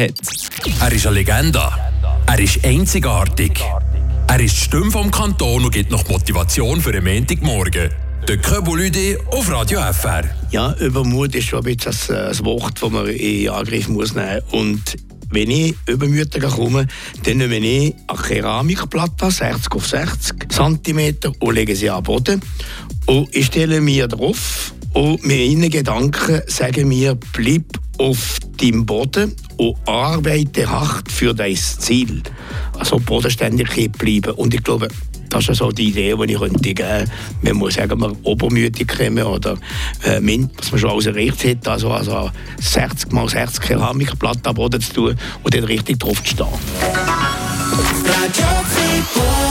hat. Er ist eine Legende. Er ist einzigartig. Er ist die Stimme vom Kanton und gibt noch Motivation für den Montagmorgen. Der Köbulüde auf Radio FR. Ja, Übermut ist schon ein bisschen ein, ein Wort, das man in Angriff muss nehmen muss. Und wenn ich übermütig komme, dann nehme ich eine Keramikplatte, 60 auf 60 cm, und lege sie am Boden. Und ich stelle mir drauf und meine Gedanken sagen mir, bleib auf deinem Boden und arbeite hart für dein Ziel. Also Bodenständigkeit bleiben. Und ich glaube, das ist so die Idee, die ich könnte geben man sagen wir, obermütig kommen oder äh, dass man schon alles erreicht hat, also, also 60 mal 60 Keramikplatte am Boden zu tun und dann richtig drauf zu stehen.